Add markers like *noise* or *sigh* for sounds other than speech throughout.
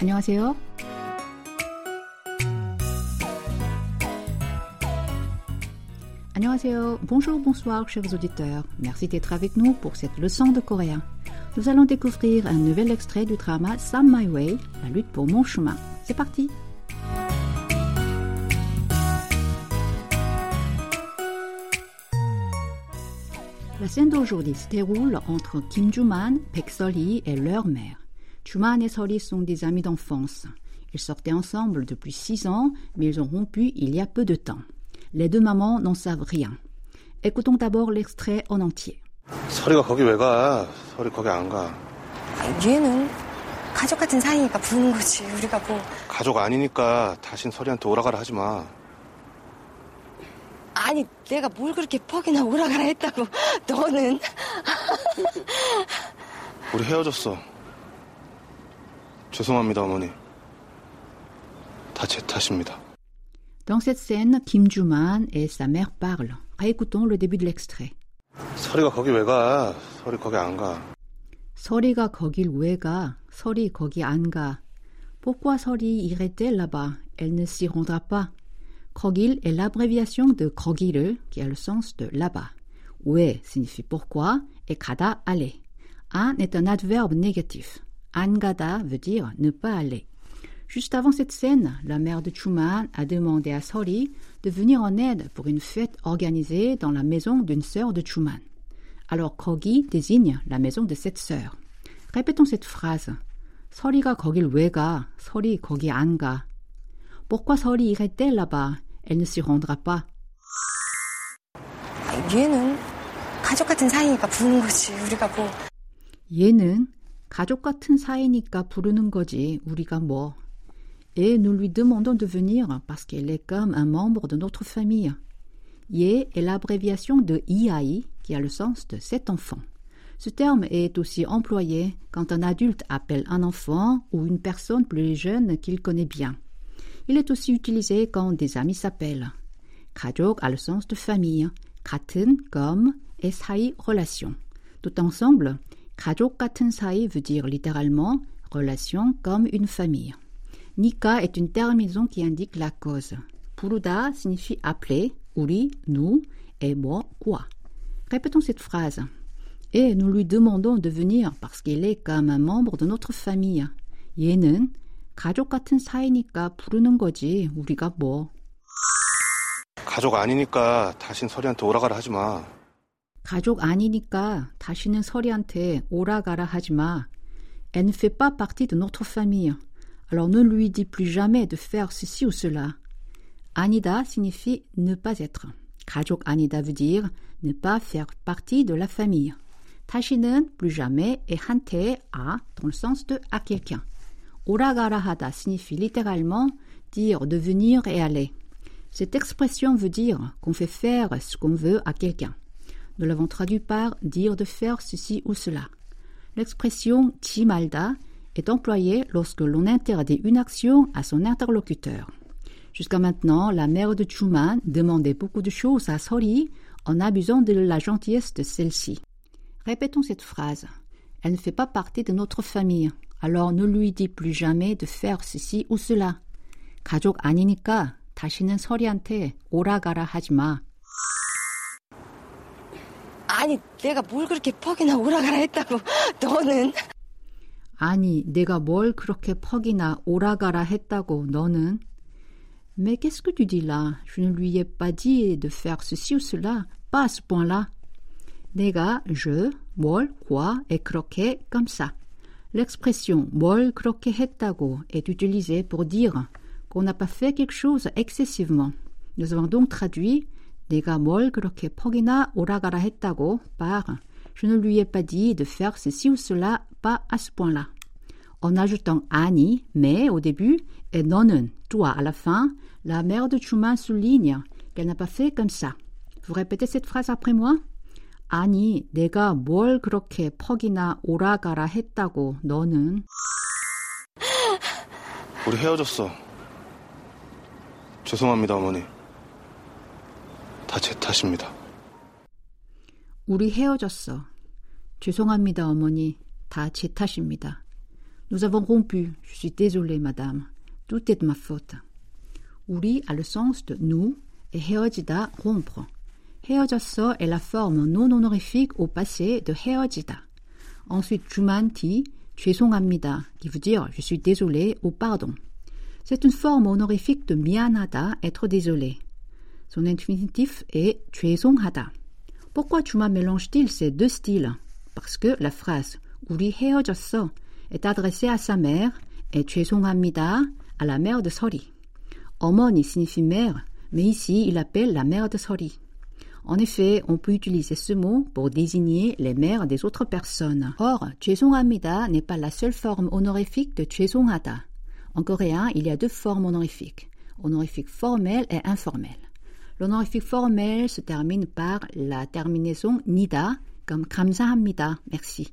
안녕하세요. Annyeonghaseyo. Bonjour, bonsoir, chers auditeurs. Merci d'être avec nous pour cette leçon de coréen. Nous allons découvrir un nouvel extrait du drama Some My Way, la lutte pour mon chemin. C'est parti. La scène d'aujourd'hui se déroule entre Kim Juman, Pek Soli et leur mère. Juman et Soli sont des amis d'enfance. Ils sortaient ensemble depuis six ans, mais ils ont rompu il y a peu de temps. Les deux mamans n'en savent rien. Écoutons d'abord l'extrait en entier. 서리가 거기 왜 가? 서리 거기 안 가. 얘는 가족 같은 사이니까 부르는 거지. 우리가 뭐 가족 아니니까 다신 서리한테 오라가라 하지 마. 아니 내가 뭘 그렇게 퍽이나 오라가라 했다고. 너는 우리 헤어졌어. 죄송합니다, 어머니. 다 제 탓입니다. Dans cette scène, Kim Juman et sa mère parlent. Réécoutons le début de l'extrait. 서리가 거기 왜 가? 서리 거기 안 가. 서리가 거길 왜 가? 서리 거기 안 가. Pourquoi 서리 irait-elle là-bas? Elle ne s'y rendra pas. 거길 est l'abréviation de 거기를, qui a le sens de là-bas. 왜 signifie pourquoi et 가다 aller. An est un adverbe négatif. An gada veut dire ne pas aller. Juste avant cette scène, la mère de Chuman a demandé à Sori de venir en aide pour une fête organisée dans la maison d'une sœur de Chuman. Alors 거기 désigne la maison de cette sœur. Répétons cette phrase. 서리가 거길 왜 가? 서리 거기 안 가. Pourquoi 서리 irait-elle là-bas? Elle ne s'y rendra pas. 얘는 가족 같은 사이니까 부르는 거지. 우리가 뭐 얘는 가족 같은 사이니까 부르는 거지. 우리가 뭐. Et nous lui demandons de venir parce qu'elle est comme un membre de notre famille. Ye est l'abréviation de IAI qui a le sens de cet enfant. Ce terme est aussi employé quand un adulte appelle un enfant ou une personne plus jeune qu'il connaît bien. Il est aussi utilisé quand des amis s'appellent. 가족 a le sens de famille, 같은 comme et 사이 relation. Tout ensemble, 가족 같은 사이 veut dire littéralement relation comme une famille. Nika est une terminaison qui indique la cause. 부르다 signifie appeler, 우리, nous, et 뭐, quoi. Répétons cette phrase. Et nous lui demandons de venir parce qu'il est comme un membre de notre famille. 얘는 가족 같은 사이니까 부르는 거지. 우리가 뭐. 가족 아니니까 다신 서리한테 오라가라 하지 마. 가족 아니니까 다시는 서리한테 오라가라 하지 마. Elle ne fait pas partie de notre famille. Alors ne lui dis plus jamais de faire ceci ou cela. Anida signifie ne pas être. 가족 아니다 veut dire ne pas faire partie de la famille. 다시는 plus jamais et 한테 à dans le sens de à quelqu'un. 오라가라 하다 signifie littéralement dire de venir et aller. Cette expression veut dire qu'on fait faire ce qu'on veut à quelqu'un. Nous l'avons traduit par dire de faire ceci ou cela. L'expression 지 말다 est employée lorsque l'on interdit une action à son interlocuteur. Jusqu'à maintenant, la mère de Chuman demandait beaucoup de choses à Sori en abusant de la gentillesse de celle-ci. Répétons cette phrase. Elle ne fait pas partie de notre famille. Alors ne lui dis plus jamais de faire ceci ou cela. 가족 아니니까 다시는 서리한테 오라가라 하지 마. 아니 내가 뭘 그렇게 퍽이나 오라가라 했다고. *laughs* 너는 아니, 내가 뭘 그렇게 퍽이나 오라가라 했다고 너는? Mais qu'est-ce que tu dis là? Je ne lui ai pas dit de faire ceci ou cela, pas à ce point-là. 내가, je, 뭘, quoi, et 그렇게, comme ça. L'expression 뭘 그렇게 했다고 est utilisée pour dire qu'on n'a pas fait quelque chose excessivement. Nous avons donc traduit 내가 뭘 그렇게 퍽이나 오라가라 했다고 par je ne lui ai pas dit de faire ceci ou cela, pas à ce point-là. En ajoutant Annie, mais au début, et 너는, toi à la fin, la mère de Truman souligne qu'elle n'a pas fait comme ça. Vous répétez cette phrase après moi? 아니, 내가 뭘 그렇게 퍽이나 오라가라 했다고 너는 우리 헤어졌어. 죄송합니다, 어머니. 다 제 탓입니다. 우리 헤어졌어. 죄송합니다, 어머니. 다 제 탓입니다. Nous avons rompu. Je suis désolée, madame. Tout est de ma faute. 우리 a le sens de nous et 헤어지다, rompre. 헤어졌어 est la forme non honorifique au passé de 헤어지다. Ensuite, 주만 dit 죄송합니다, qui veut dire je suis désolé ou pardon. C'est une forme honorifique de 미안하다, être désolé. Son infinitif est 죄송하다. Pourquoi 주만 mélange-t-il ces deux styles Parce que la phrase 우리 헤어졌어 est adressée à sa mère et 죄송합니다 à la mère de Sori. 어머니 signifie mère, mais ici il appelle la mère de Sori. En effet, on peut utiliser ce mot pour désigner les mères des autres personnes. Or, 죄송합니다 n'est pas la seule forme honorifique de 죄송하다. En coréen, il y a deux formes honorifiques, honorifique formel et informel. L'honorifique formel se termine par la terminaison nida, comme 감사합니다, merci.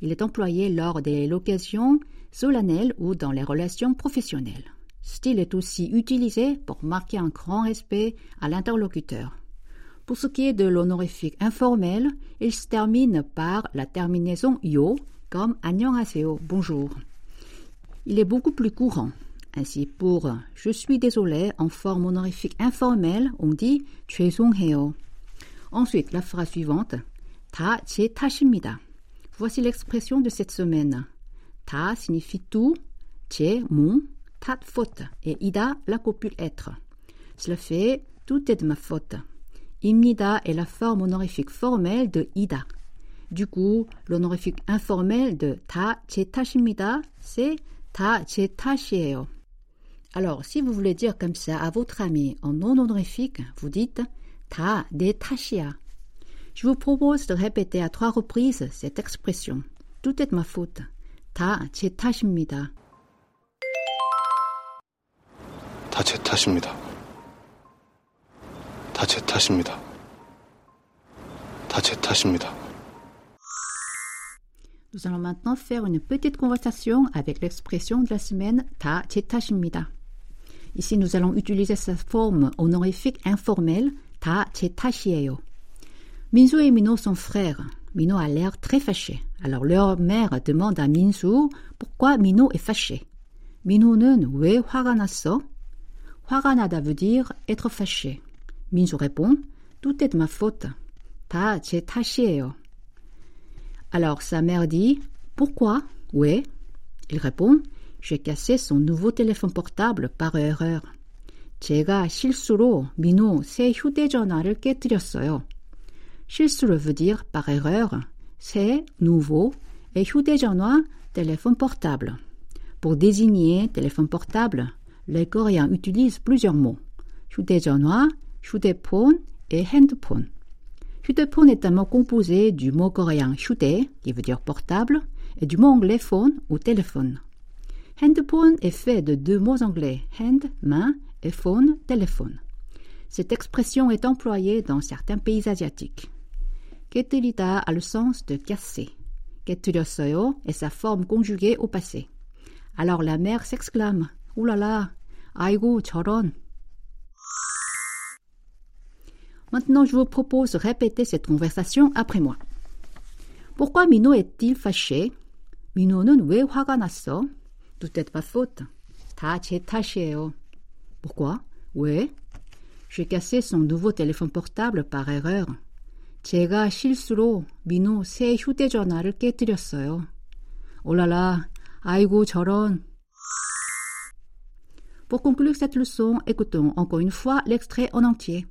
Il est employé lors des locations solennelles ou dans les relations professionnelles. Style est aussi utilisé pour marquer un grand respect à l'interlocuteur. Pour ce qui est de l'honorifique informel, il se termine par la terminaison yo, comme 안녕하세요, bonjour. Il est beaucoup plus courant. Ainsi, pour je suis désolé en forme honorifique informelle, on dit 죄송해요. Ensuite, la phrase suivante, 다 제 탓입니다. Voici l'expression de cette semaine. 다 signifie tout, 제 mon, tat faute, et ida la copule être. Cela fait tout est de ma faute. Imnida est la forme honorifique formelle de ida. Du coup, l'honorifique informel de ta 제 c'est ta 제 Alors, si vous voulez dire comme ça à votre ami en non honorifique, vous dites ta de tashia. Je vous propose de répéter à trois reprises cette expression. Tout est ma faute. Ta 제 탓입니다. 다제 탓입니다. 다제 탓입니다. 다제 탓입니다. Nous allons maintenant faire une petite conversation avec l'expression de la semaine ta 탓입니다. Ici, nous allons utiliser sa forme honorifique informelle ta 탓이에요. Minsu et Mino sont frères. Mino a l'air très fâché. Alors leur mère demande à Minsu pourquoi Mino est fâché. Mino는 왜 화가 났어? 화가 나다 veut dire être fâché. Minsu répond Tout est de ma faute. 다 제 탓이에요. Alors sa mère dit Pourquoi Ouais. Il répond J'ai cassé son nouveau téléphone portable par erreur. 제가 실수로 민호 새 휴대전화를 깨뜨렸어요. 실수로 veut dire par erreur, c'est nouveau et 휴대전화 téléphone portable. Pour désigner téléphone portable, les Coréens utilisent plusieurs mots. 휴대전화, 휴대폰 et 핸드폰. 휴대폰 est un mot composé du mot coréen 휴대, qui veut dire portable, et du mot anglais phone ou téléphone. Handphone est fait de deux mots anglais, hand, main, et phone, téléphone. Cette expression est employée dans certains pays asiatiques. 깨뜨리다 a le sens de casser. 깨뜨렸어요 est sa forme conjuguée au passé. Alors la mère s'exclame Oulala, 아이고 저런. Maintenant, je vous propose de répéter cette conversation après moi. Pourquoi Mino est-il fâché? 민호는 왜 화가 났어? Tout est pas faute. 다 제 탓이에요. Pourquoi? 왜? J'ai cassé son nouveau téléphone portable par erreur. 제가 실수로 민호 새 휴대전화를 깨뜨렸어요. 올라라, 아이고 저런. Pour conclure cette leçon, écoutons encore une fois l'extrait en entier.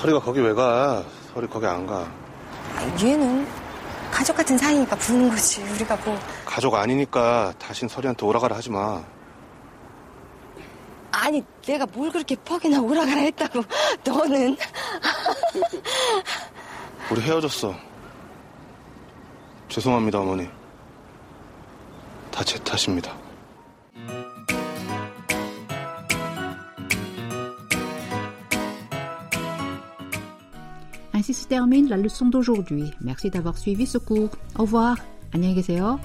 서리가 거기 왜 가? 서리 거기 안 가. 얘는 가족 같은 사이니까 부르는 거지. 우리가 뭐. 가족 아니니까 다신 서리한테 오라가라 하지 마. 아니, 내가 뭘 그렇게 퍽이나 오라가라 했다고. *laughs* 너는. *laughs* 우리 헤어졌어. 죄송합니다, 어머니. 다 제 탓입니다. termine la leçon d'aujourd'hui. Merci d'avoir suivi ce cours. Au revoir. 안녕히 계세요.